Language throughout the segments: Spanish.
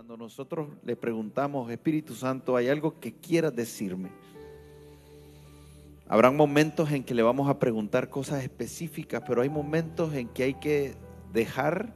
cuando nosotros le preguntamos, Espíritu Santo, ¿hay algo que quieras decirme? Habrán momentos en que le vamos a preguntar cosas específicas, pero hay momentos en que hay que dejar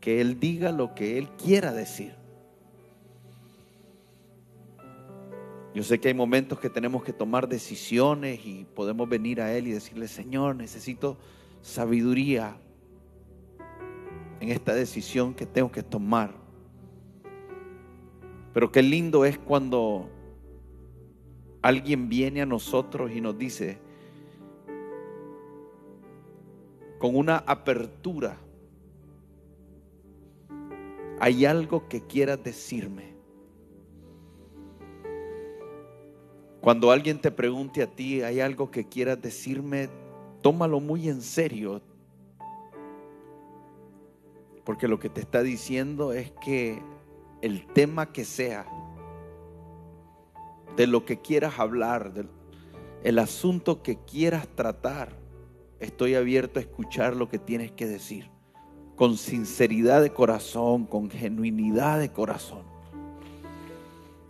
que Él diga lo que Él quiera decir. Yo sé que hay momentos que tenemos que tomar decisiones y podemos venir a Él y decirle, Señor, necesito sabiduría en esta decisión que tengo que tomar. Pero qué lindo es cuando alguien viene a nosotros y nos dice, con una apertura, hay algo que quieras decirme. Cuando alguien te pregunte a ti, hay algo que quieras decirme, tómalo muy en serio. Porque lo que te está diciendo es que el tema que sea, de lo que quieras hablar, del el asunto que quieras tratar, estoy abierto a escuchar lo que tienes que decir, con sinceridad de corazón, con genuinidad de corazón,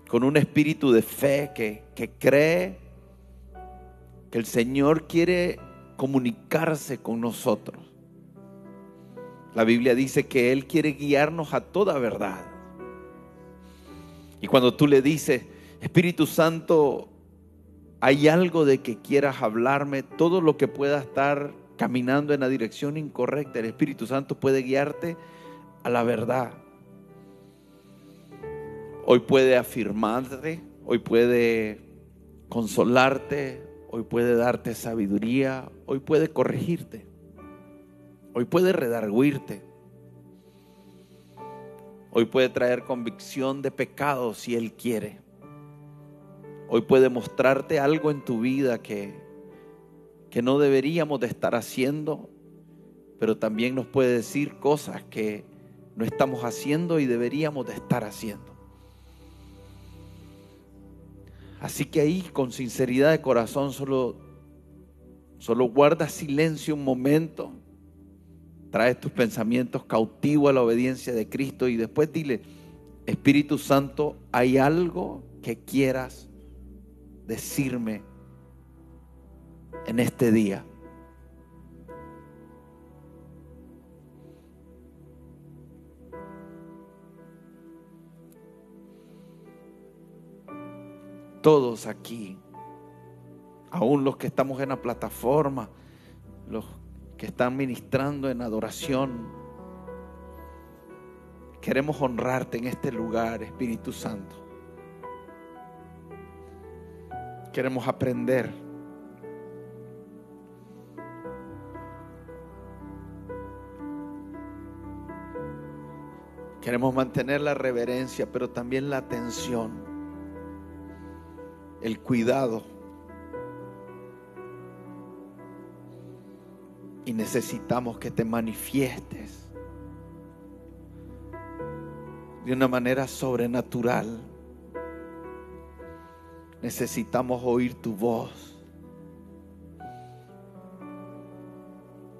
con un espíritu de fe que, que cree que el Señor quiere comunicarse con nosotros. La Biblia dice que Él quiere guiarnos a toda verdad. Y cuando tú le dices, Espíritu Santo, hay algo de que quieras hablarme, todo lo que pueda estar caminando en la dirección incorrecta, el Espíritu Santo puede guiarte a la verdad. Hoy puede afirmarte, hoy puede consolarte, hoy puede darte sabiduría, hoy puede corregirte, hoy puede redarguirte. Hoy puede traer convicción de pecado si Él quiere. Hoy puede mostrarte algo en tu vida que, que no deberíamos de estar haciendo, pero también nos puede decir cosas que no estamos haciendo y deberíamos de estar haciendo. Así que ahí con sinceridad de corazón solo, solo guarda silencio un momento Trae tus pensamientos cautivos a la obediencia de Cristo y después dile, Espíritu Santo, ¿hay algo que quieras decirme en este día? Todos aquí, aún los que estamos en la plataforma, los que están ministrando en adoración. Queremos honrarte en este lugar, Espíritu Santo. Queremos aprender. Queremos mantener la reverencia, pero también la atención, el cuidado Y necesitamos que te manifiestes de una manera sobrenatural. Necesitamos oír tu voz.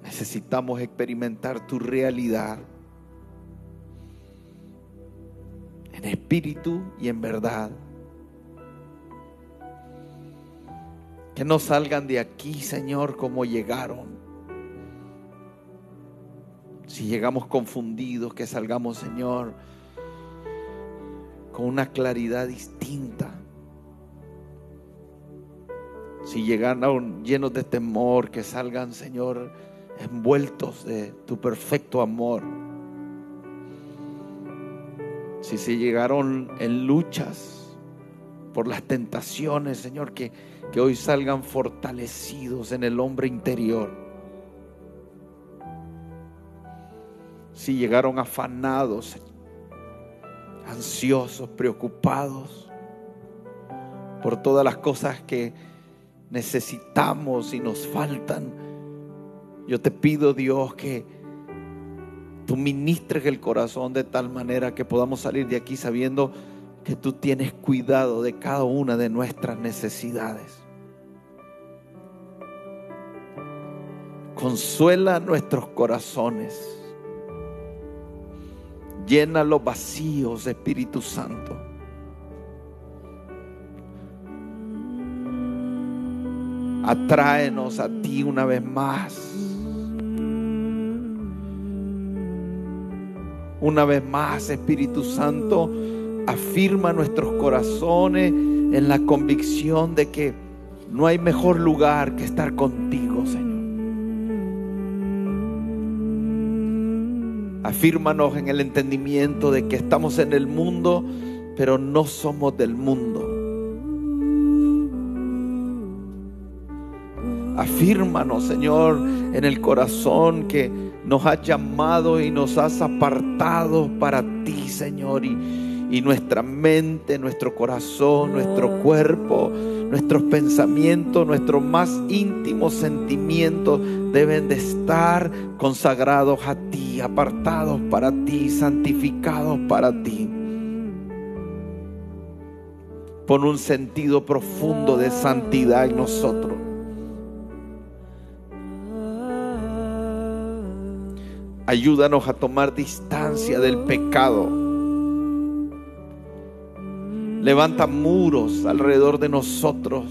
Necesitamos experimentar tu realidad en espíritu y en verdad. Que no salgan de aquí, Señor, como llegaron. Si llegamos confundidos, que salgamos, Señor, con una claridad distinta. Si llegan llenos de temor, que salgan, Señor, envueltos de tu perfecto amor. Si se llegaron en luchas por las tentaciones, Señor, que, que hoy salgan fortalecidos en el hombre interior. Si llegaron afanados, ansiosos, preocupados por todas las cosas que necesitamos y nos faltan, yo te pido Dios que tú ministres el corazón de tal manera que podamos salir de aquí sabiendo que tú tienes cuidado de cada una de nuestras necesidades. Consuela nuestros corazones Llena los vacíos, Espíritu Santo. Atráenos a ti una vez más. Una vez más, Espíritu Santo, afirma nuestros corazones en la convicción de que no hay mejor lugar que estar contigo, Señor. Afírmanos en el entendimiento de que estamos en el mundo, pero no somos del mundo. Afírmanos, Señor, en el corazón que nos has llamado y nos has apartado para ti, Señor. Y, y nuestra mente, nuestro corazón, nuestro cuerpo, nuestros pensamientos, nuestros más íntimos sentimientos deben de estar consagrados a ti, apartados para ti, santificados para ti. Pon un sentido profundo de santidad en nosotros. Ayúdanos a tomar distancia del pecado. Levanta muros alrededor de nosotros.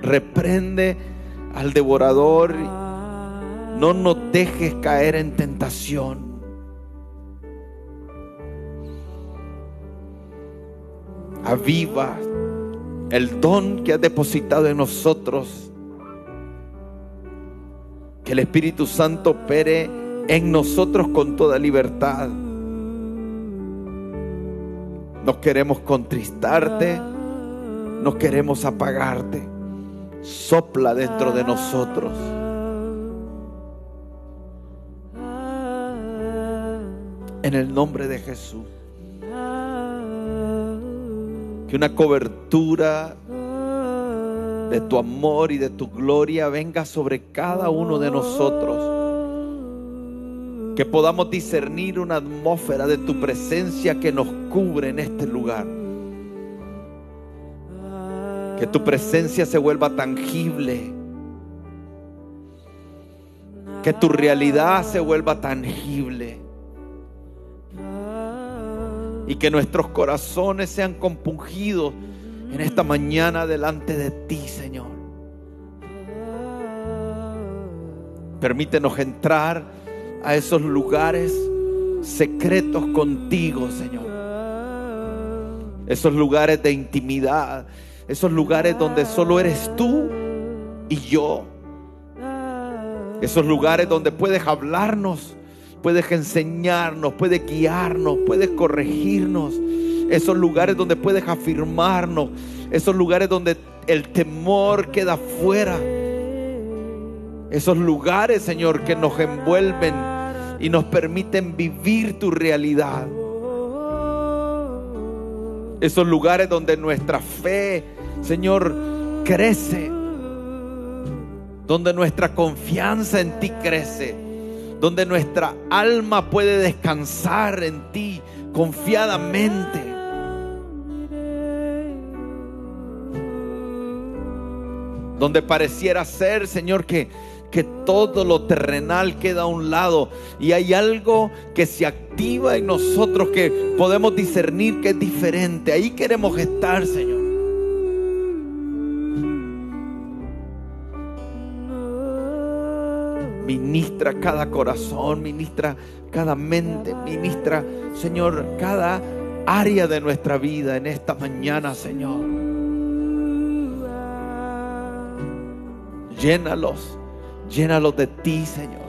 Reprende al devorador. No nos dejes caer en tentación. Aviva el don que has depositado en nosotros. Que el Espíritu Santo opere en nosotros con toda libertad. No queremos contristarte, no queremos apagarte. Sopla dentro de nosotros. En el nombre de Jesús. Que una cobertura de tu amor y de tu gloria venga sobre cada uno de nosotros que podamos discernir una atmósfera de tu presencia que nos cubre en este lugar. Que tu presencia se vuelva tangible. Que tu realidad se vuelva tangible. Y que nuestros corazones sean compungidos en esta mañana delante de ti, Señor. Permítenos entrar a esos lugares secretos contigo, Señor. Esos lugares de intimidad, esos lugares donde solo eres tú y yo. Esos lugares donde puedes hablarnos, puedes enseñarnos, puedes guiarnos, puedes corregirnos. Esos lugares donde puedes afirmarnos, esos lugares donde el temor queda fuera esos lugares, Señor, que nos envuelven y nos permiten vivir tu realidad. Esos lugares donde nuestra fe, Señor, crece. Donde nuestra confianza en ti crece. Donde nuestra alma puede descansar en ti confiadamente. Donde pareciera ser, Señor, que que todo lo terrenal queda a un lado y hay algo que se activa en nosotros que podemos discernir que es diferente. Ahí queremos estar, Señor. Ministra cada corazón, ministra cada mente, ministra, Señor, cada área de nuestra vida en esta mañana, Señor. Llénalos Llénalo de ti, Señor.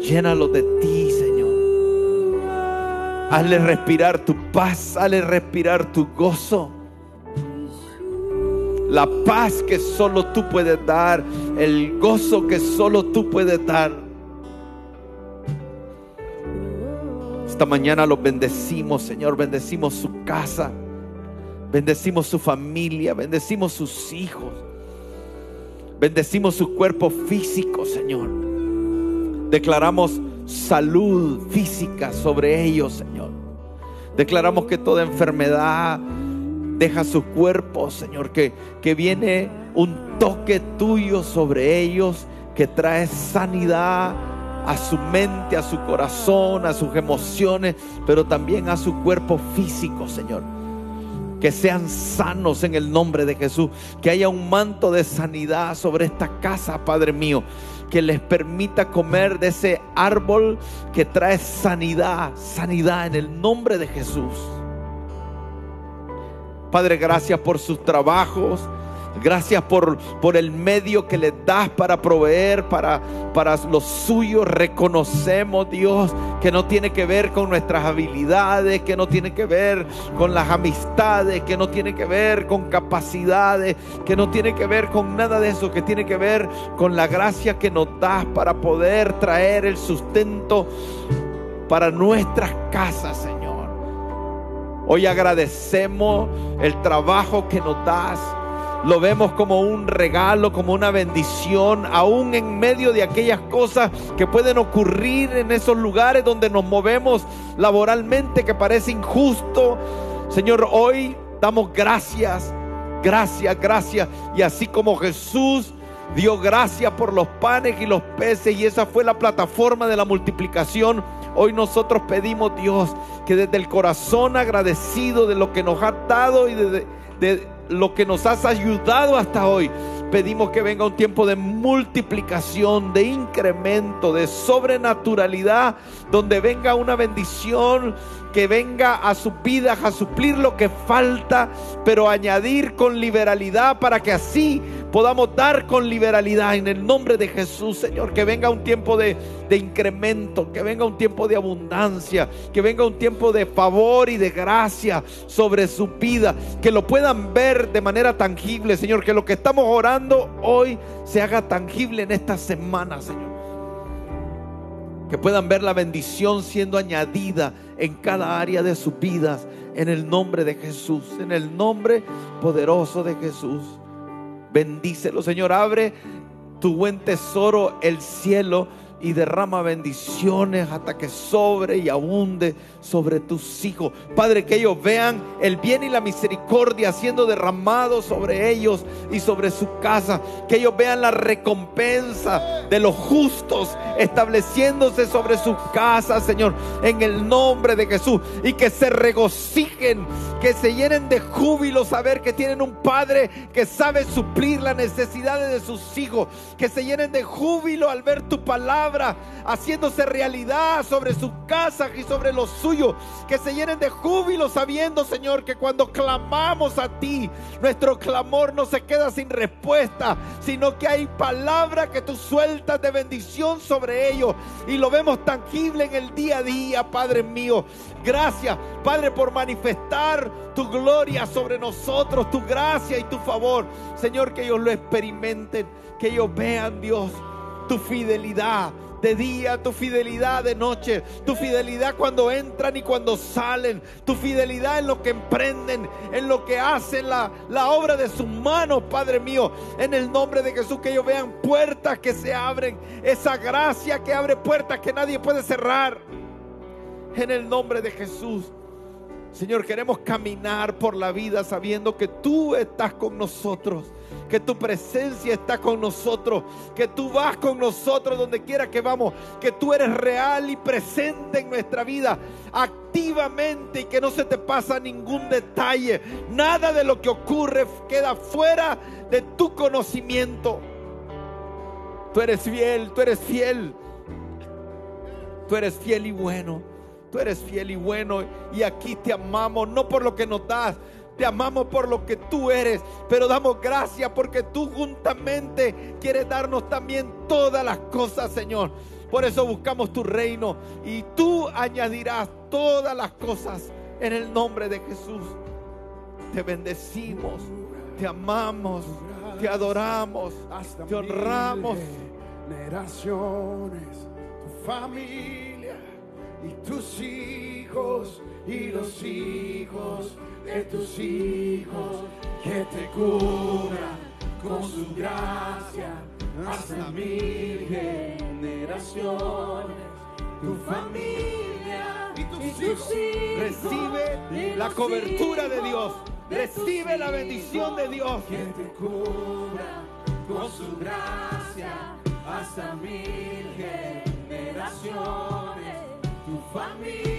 Llénalo de ti, Señor. Hazle respirar tu paz, hazle respirar tu gozo. La paz que solo tú puedes dar, el gozo que solo tú puedes dar. Esta mañana los bendecimos, Señor. Bendecimos su casa. Bendecimos su familia. Bendecimos sus hijos. Bendecimos su cuerpo físico, Señor. Declaramos salud física sobre ellos, Señor. Declaramos que toda enfermedad deja su cuerpo, Señor, que, que viene un toque tuyo sobre ellos que trae sanidad, a su mente, a su corazón, a sus emociones, pero también a su cuerpo físico, Señor. Que sean sanos en el nombre de Jesús. Que haya un manto de sanidad sobre esta casa, Padre mío. Que les permita comer de ese árbol que trae sanidad, sanidad en el nombre de Jesús. Padre, gracias por sus trabajos. Gracias por, por el medio que les das para proveer para, para los suyos. Reconocemos, Dios, que no tiene que ver con nuestras habilidades, que no tiene que ver con las amistades, que no tiene que ver con capacidades, que no tiene que ver con nada de eso, que tiene que ver con la gracia que nos das para poder traer el sustento para nuestras casas, Señor. Hoy agradecemos el trabajo que nos das lo vemos como un regalo, como una bendición, aún en medio de aquellas cosas que pueden ocurrir en esos lugares donde nos movemos laboralmente que parece injusto. Señor, hoy damos gracias, gracias, gracias. Y así como Jesús dio gracias por los panes y los peces y esa fue la plataforma de la multiplicación. Hoy nosotros pedimos Dios que desde el corazón agradecido de lo que nos ha dado y de, lo que nos has ayudado hasta hoy. Pedimos que venga un tiempo de multiplicación, de incremento, de sobrenaturalidad, donde venga una bendición que venga a su vida a suplir lo que falta, pero añadir con liberalidad para que así podamos dar con liberalidad en el nombre de Jesús, Señor. Que venga un tiempo de, de incremento, que venga un tiempo de abundancia, que venga un tiempo de favor y de gracia sobre su vida, que lo puedan ver de manera tangible, Señor. Que lo que estamos orando hoy se haga tangible en esta semana, Señor que puedan ver la bendición siendo añadida en cada área de sus vidas, en el nombre de Jesús, en el nombre poderoso de Jesús. Bendícelo, Señor, abre tu buen tesoro, el cielo y derrama bendiciones hasta que sobre y abunde sobre tus hijos. Padre, que ellos vean el bien y la misericordia siendo derramado sobre ellos y sobre su casa. Que ellos vean la recompensa de los justos estableciéndose sobre sus casas, Señor, en el nombre de Jesús. Y que se regocijen, que se llenen de júbilo saber que tienen un Padre que sabe suplir las necesidades de sus hijos. Que se llenen de júbilo al ver tu palabra haciéndose realidad sobre sus casas y sobre los suyos. Que se llenen de júbilo sabiendo, Señor, que cuando clamamos a ti, nuestro clamor no se queda sin respuesta, sino que hay palabra que tú sueltas de bendición sobre ellos. Y lo vemos tangible en el día a día, Padre mío. Gracias, Padre, por manifestar tu gloria sobre nosotros, tu gracia y tu favor. Señor, que ellos lo experimenten, que ellos vean, Dios, tu fidelidad, de día, tu fidelidad de noche, tu fidelidad cuando entran y cuando salen, tu fidelidad en lo que emprenden, en lo que hacen, la, la obra de sus manos, Padre mío, en el nombre de Jesús, que ellos vean puertas que se abren, esa gracia que abre puertas que nadie puede cerrar, en el nombre de Jesús. Señor, queremos caminar por la vida sabiendo que tú estás con nosotros, que tu presencia está con nosotros, que tú vas con nosotros donde quiera que vamos, que tú eres real y presente en nuestra vida, activamente y que no se te pasa ningún detalle. Nada de lo que ocurre queda fuera de tu conocimiento. Tú eres fiel, tú eres fiel. Tú eres fiel y bueno. Tú eres fiel y bueno y aquí te amamos, no por lo que nos das, te amamos por lo que tú eres, pero damos gracias porque tú juntamente quieres darnos también todas las cosas, Señor. Por eso buscamos tu reino y tú añadirás todas las cosas en el nombre de Jesús. Te bendecimos, te amamos, te adoramos, te honramos. Generaciones, tu familia hijos y los hijos de tus hijos que te cubran con su gracia hasta mil generaciones. Tu familia y tus, hijos. Recibe la cobertura de Dios. Recibe la bendición de Dios. Que te cubra con su gracia hasta mil generaciones, tu familia